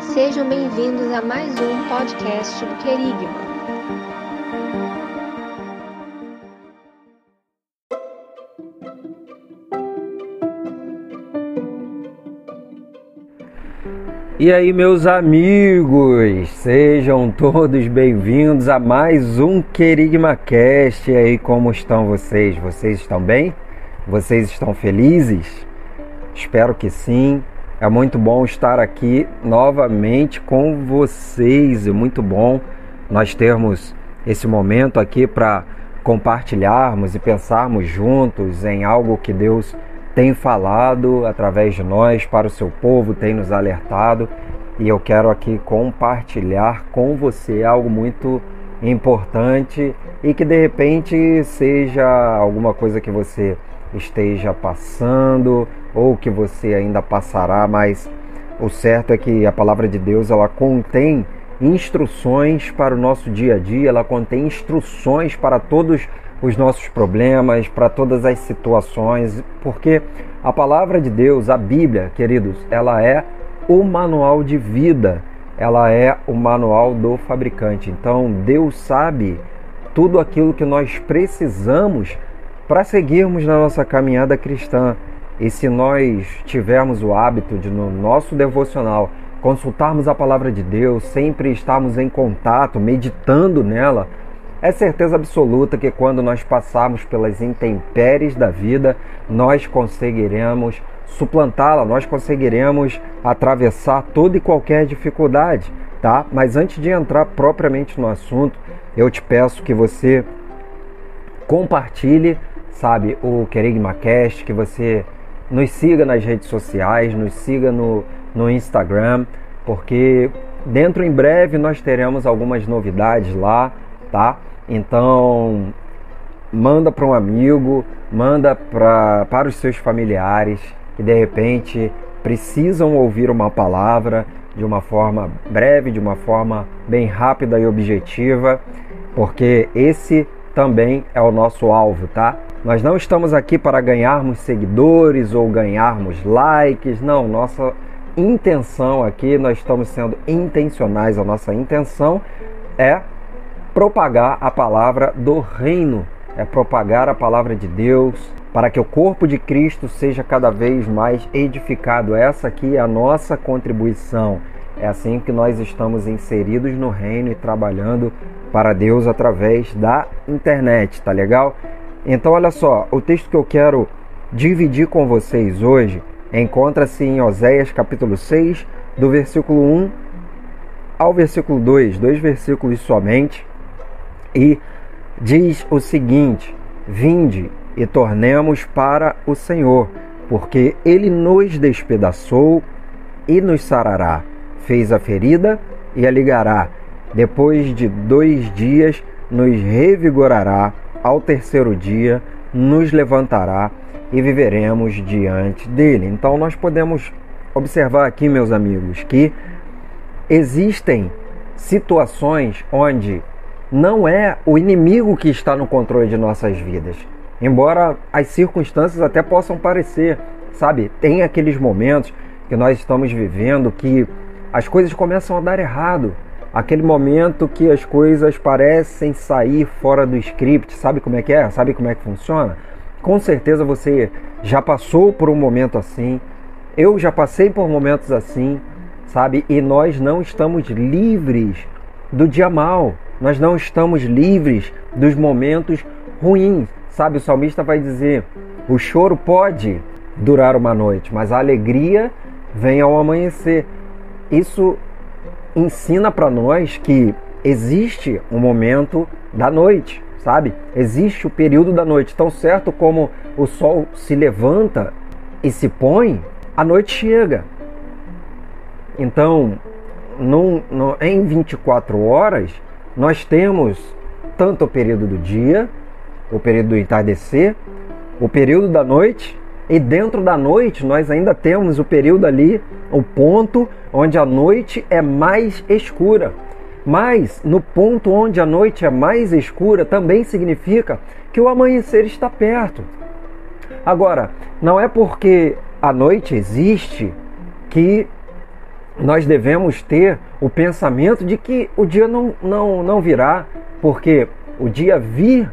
Sejam bem-vindos a mais um podcast do Querigma. E aí, meus amigos, sejam todos bem-vindos a mais um Querigma Cast. E aí, como estão vocês? Vocês estão bem? Vocês estão felizes? Espero que sim. É muito bom estar aqui novamente com vocês. É muito bom nós termos esse momento aqui para compartilharmos e pensarmos juntos em algo que Deus tem falado através de nós para o seu povo, tem nos alertado e eu quero aqui compartilhar com você algo muito importante e que de repente seja alguma coisa que você esteja passando ou que você ainda passará, mas o certo é que a palavra de Deus ela contém instruções para o nosso dia a dia, ela contém instruções para todos os os nossos problemas, para todas as situações, porque a palavra de Deus, a Bíblia, queridos, ela é o manual de vida, ela é o manual do fabricante. Então, Deus sabe tudo aquilo que nós precisamos para seguirmos na nossa caminhada cristã. E se nós tivermos o hábito de, no nosso devocional, consultarmos a palavra de Deus, sempre estarmos em contato, meditando nela, é certeza absoluta que quando nós passarmos pelas intempéries da vida, nós conseguiremos suplantá-la, nós conseguiremos atravessar toda e qualquer dificuldade, tá? Mas antes de entrar propriamente no assunto, eu te peço que você compartilhe, sabe, o Querigma Cast, que você nos siga nas redes sociais, nos siga no, no Instagram, porque dentro em breve nós teremos algumas novidades lá tá? Então, manda para um amigo, manda pra, para os seus familiares que de repente precisam ouvir uma palavra de uma forma breve, de uma forma bem rápida e objetiva, porque esse também é o nosso alvo, tá? Nós não estamos aqui para ganharmos seguidores ou ganharmos likes, não. Nossa intenção aqui, nós estamos sendo intencionais, a nossa intenção é propagar a palavra do reino, é propagar a palavra de Deus, para que o corpo de Cristo seja cada vez mais edificado. Essa aqui é a nossa contribuição. É assim que nós estamos inseridos no reino e trabalhando para Deus através da internet, tá legal? Então, olha só, o texto que eu quero dividir com vocês hoje encontra-se em Oséias capítulo 6, do versículo 1 ao versículo 2, dois versículos somente e diz o seguinte: Vinde e tornemos para o Senhor, porque ele nos despedaçou e nos sarará, fez a ferida e a ligará. Depois de dois dias nos revigorará, ao terceiro dia nos levantará e viveremos diante dele. Então nós podemos observar aqui, meus amigos, que existem situações onde não é o inimigo que está no controle de nossas vidas. Embora as circunstâncias até possam parecer, sabe? Tem aqueles momentos que nós estamos vivendo que as coisas começam a dar errado. Aquele momento que as coisas parecem sair fora do script, sabe como é que é? Sabe como é que funciona? Com certeza você já passou por um momento assim. Eu já passei por momentos assim, sabe? E nós não estamos livres do dia mal. Nós não estamos livres dos momentos ruins. Sabe, o salmista vai dizer: o choro pode durar uma noite, mas a alegria vem ao amanhecer. Isso ensina para nós que existe um momento da noite, sabe? Existe o período da noite. Tão certo como o sol se levanta e se põe, a noite chega. Então, num, num, em 24 horas, nós temos tanto o período do dia, o período do entardecer, o período da noite, e dentro da noite nós ainda temos o período ali, o ponto onde a noite é mais escura. Mas no ponto onde a noite é mais escura também significa que o amanhecer está perto. Agora, não é porque a noite existe que nós devemos ter o pensamento de que o dia não, não, não virá, porque o dia vir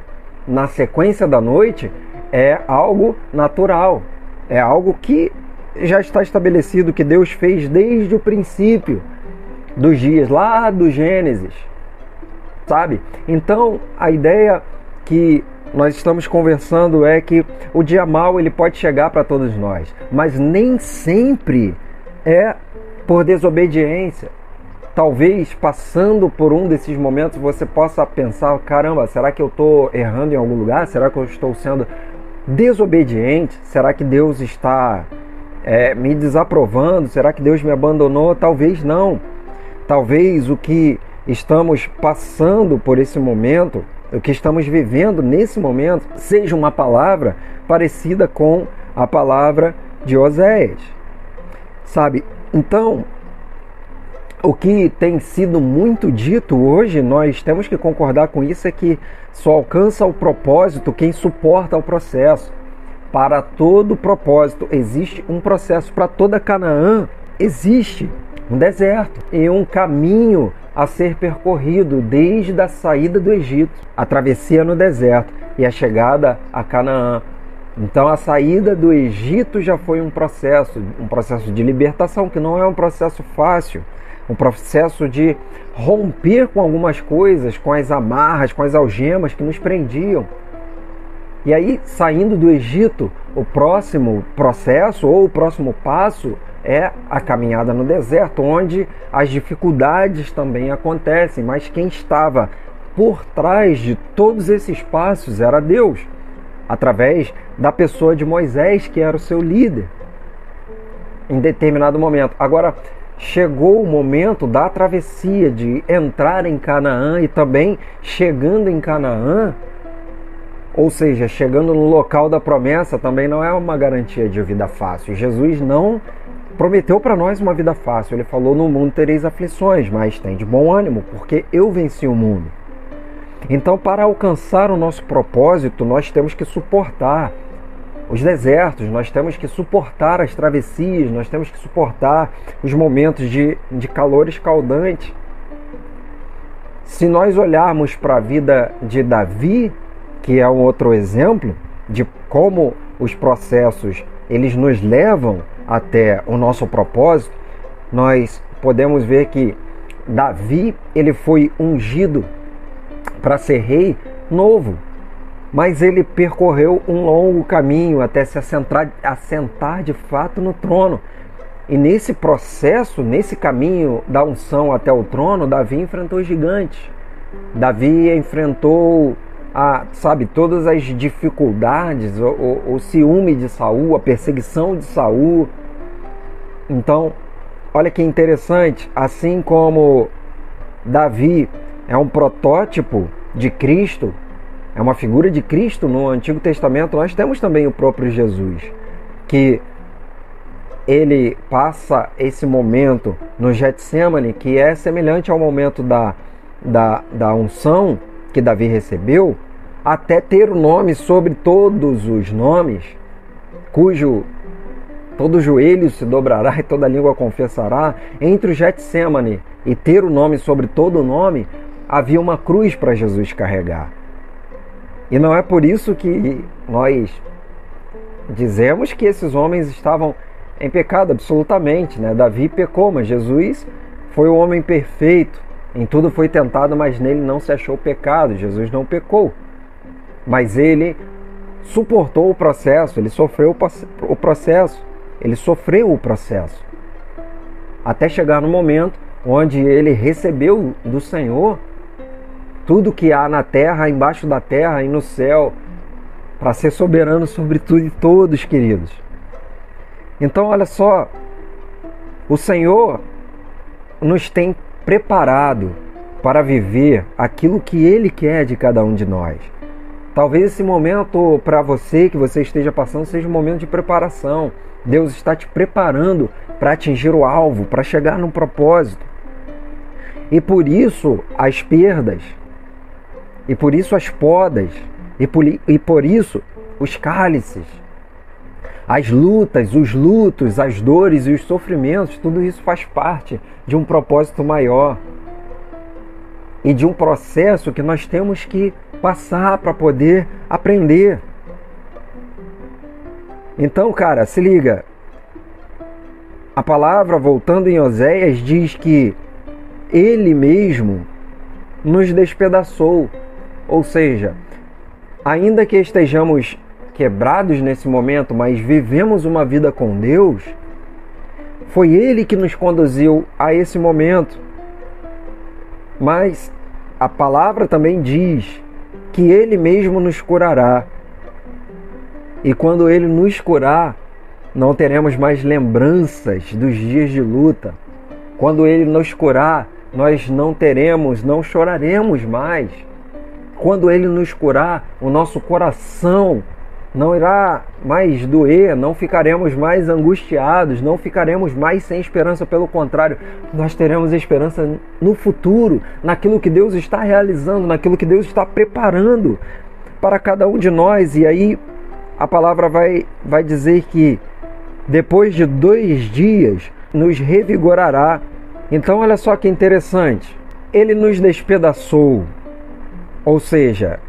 na sequência da noite é algo natural, é algo que já está estabelecido, que Deus fez desde o princípio dos dias, lá do Gênesis, sabe? Então a ideia que nós estamos conversando é que o dia mal ele pode chegar para todos nós, mas nem sempre é por desobediência. Talvez passando por um desses momentos você possa pensar: caramba, será que eu estou errando em algum lugar? Será que eu estou sendo desobediente? Será que Deus está é, me desaprovando? Será que Deus me abandonou? Talvez não. Talvez o que estamos passando por esse momento, o que estamos vivendo nesse momento, seja uma palavra parecida com a palavra de Oséias. Sabe? Então, o que tem sido muito dito hoje, nós temos que concordar com isso, é que só alcança o propósito quem suporta o processo. Para todo propósito existe um processo. Para toda Canaã existe um deserto e um caminho a ser percorrido desde a saída do Egito, a travessia no deserto e a chegada a Canaã. Então a saída do Egito já foi um processo, um processo de libertação que não é um processo fácil, um processo de romper com algumas coisas, com as amarras, com as algemas que nos prendiam. E aí, saindo do Egito, o próximo processo ou o próximo passo é a caminhada no deserto, onde as dificuldades também acontecem, mas quem estava por trás de todos esses passos era Deus através da pessoa de Moisés, que era o seu líder, em determinado momento. Agora, chegou o momento da travessia, de entrar em Canaã e também chegando em Canaã, ou seja, chegando no local da promessa, também não é uma garantia de vida fácil. Jesus não prometeu para nós uma vida fácil. Ele falou: No mundo tereis aflições, mas tem de bom ânimo, porque eu venci o mundo. Então, para alcançar o nosso propósito, nós temos que suportar os desertos, nós temos que suportar as travessias, nós temos que suportar os momentos de, de calor escaldante. Se nós olharmos para a vida de Davi, que é um outro exemplo de como os processos eles nos levam até o nosso propósito, nós podemos ver que Davi ele foi ungido para ser rei novo, mas ele percorreu um longo caminho até se assentar, assentar de fato no trono. E nesse processo, nesse caminho da unção até o trono, Davi enfrentou gigantes. Davi enfrentou a, sabe, todas as dificuldades, o, o, o ciúme de Saul, a perseguição de Saul. Então, olha que interessante, assim como Davi é um protótipo de Cristo, é uma figura de Cristo no Antigo Testamento. Nós temos também o próprio Jesus, que ele passa esse momento no Getsemane, que é semelhante ao momento da, da, da unção que Davi recebeu, até ter o nome sobre todos os nomes, cujo todo joelho se dobrará e toda língua confessará, entre o Getsemane e ter o nome sobre todo o nome, havia uma cruz para Jesus carregar. E não é por isso que nós dizemos que esses homens estavam em pecado, absolutamente. Né? Davi pecou, mas Jesus foi o homem perfeito. Em tudo foi tentado, mas nele não se achou pecado. Jesus não pecou. Mas ele suportou o processo, ele sofreu o processo, ele sofreu o processo. Até chegar no momento onde ele recebeu do Senhor tudo que há na terra, embaixo da terra e no céu, para ser soberano sobre tudo e todos, queridos. Então, olha só, o Senhor nos tem preparado para viver aquilo que Ele quer de cada um de nós. Talvez esse momento para você que você esteja passando seja um momento de preparação. Deus está te preparando para atingir o alvo, para chegar num propósito. E por isso as perdas, e por isso as podas, e por, e por isso os cálices. As lutas, os lutos, as dores e os sofrimentos, tudo isso faz parte de um propósito maior e de um processo que nós temos que passar para poder aprender. Então, cara, se liga. A palavra, voltando em Oséias, diz que ele mesmo nos despedaçou. Ou seja, ainda que estejamos quebrados nesse momento, mas vivemos uma vida com Deus, foi Ele que nos conduziu a esse momento. Mas a palavra também diz que Ele mesmo nos curará. E quando Ele nos curar, não teremos mais lembranças dos dias de luta. Quando Ele nos curar, nós não teremos, não choraremos mais. Quando Ele nos curar, o nosso coração não irá mais doer, não ficaremos mais angustiados, não ficaremos mais sem esperança, pelo contrário, nós teremos esperança no futuro, naquilo que Deus está realizando, naquilo que Deus está preparando para cada um de nós. E aí a palavra vai, vai dizer que depois de dois dias nos revigorará. Então, olha só que interessante. Ele nos despedaçou, ou seja,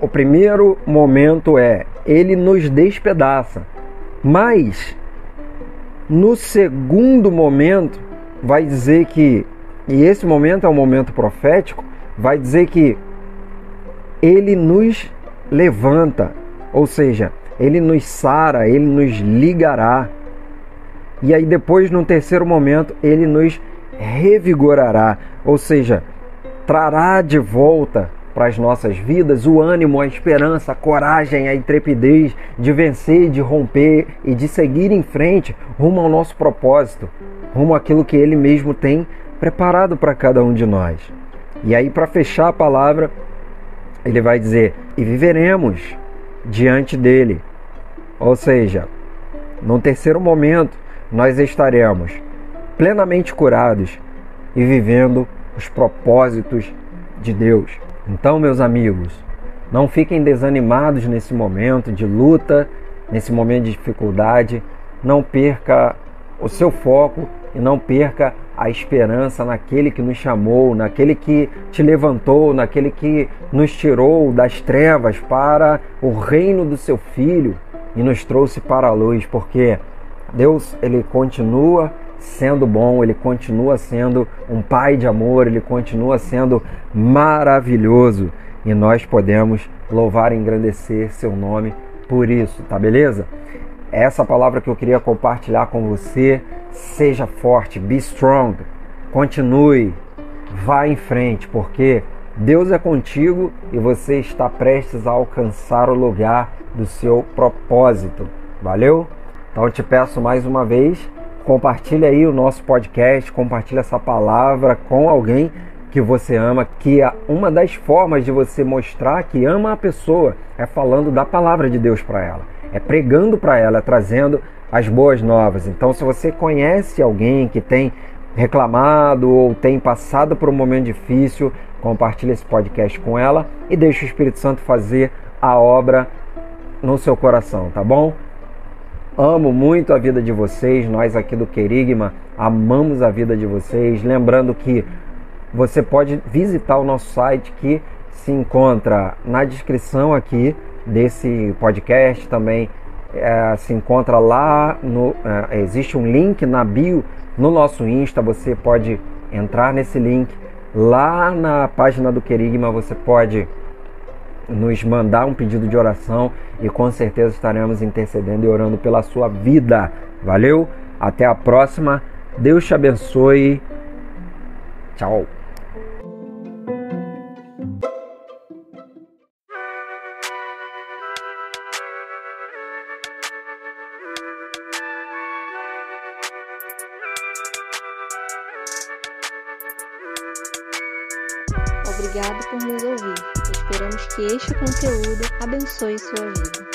o primeiro momento é ele nos despedaça. Mas no segundo momento vai dizer que e esse momento é um momento profético, vai dizer que ele nos levanta, ou seja, ele nos sara, ele nos ligará. E aí depois no terceiro momento ele nos revigorará, ou seja, trará de volta para as nossas vidas o ânimo, a esperança, a coragem, a intrepidez de vencer, de romper e de seguir em frente rumo ao nosso propósito, rumo àquilo que Ele mesmo tem preparado para cada um de nós. E aí, para fechar a palavra, ele vai dizer: e viveremos diante dele. Ou seja, num terceiro momento, nós estaremos plenamente curados e vivendo os propósitos de Deus. Então, meus amigos, não fiquem desanimados nesse momento de luta, nesse momento de dificuldade. Não perca o seu foco e não perca a esperança naquele que nos chamou, naquele que te levantou, naquele que nos tirou das trevas para o reino do seu filho e nos trouxe para a luz, porque Deus ele continua sendo bom, ele continua sendo um pai de amor, ele continua sendo maravilhoso e nós podemos louvar e engrandecer seu nome por isso, tá beleza? Essa palavra que eu queria compartilhar com você, seja forte, be strong, continue, vá em frente, porque Deus é contigo e você está prestes a alcançar o lugar do seu propósito. Valeu? Então te peço mais uma vez Compartilhe aí o nosso podcast, compartilhe essa palavra com alguém que você ama, que é uma das formas de você mostrar que ama a pessoa é falando da palavra de Deus para ela, é pregando para ela, é trazendo as boas novas. Então, se você conhece alguém que tem reclamado ou tem passado por um momento difícil, compartilhe esse podcast com ela e deixe o Espírito Santo fazer a obra no seu coração, tá bom? Amo muito a vida de vocês, nós aqui do Querigma amamos a vida de vocês. Lembrando que você pode visitar o nosso site que se encontra na descrição aqui desse podcast também. É, se encontra lá no. É, existe um link na bio no nosso Insta. Você pode entrar nesse link. Lá na página do Querigma você pode nos mandar um pedido de oração e com certeza estaremos intercedendo e orando pela sua vida. Valeu? Até a próxima. Deus te abençoe. Tchau. Abençoe sua vida.